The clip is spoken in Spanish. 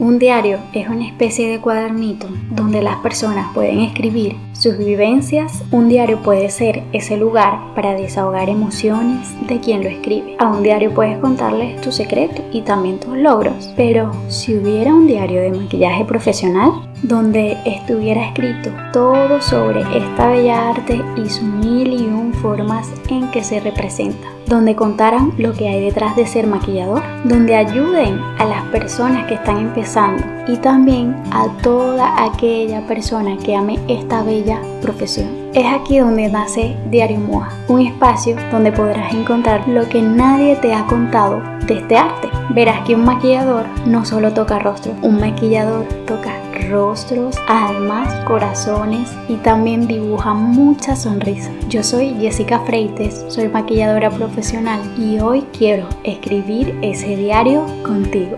Un diario es una especie de cuadernito donde las personas pueden escribir sus vivencias. Un diario puede ser ese lugar para desahogar emociones de quien lo escribe. A un diario puedes contarles tu secreto y también tus logros. Pero si hubiera un diario de maquillaje profesional donde estuviera escrito todo sobre esta bella arte y sus mil y un formas en que se representa, donde contaran lo que hay detrás de ser maquillador, donde ayuden a las personas que están empezando y también a toda aquella persona que ame esta bella profesión. Es aquí donde nace Diario MOA, un espacio donde podrás encontrar lo que nadie te ha contado de este arte. Verás que un maquillador no solo toca rostro, un maquillador toca rostros, almas, corazones y también dibuja muchas sonrisas. Yo soy Jessica Freites, soy maquilladora profesional y hoy quiero escribir ese diario contigo.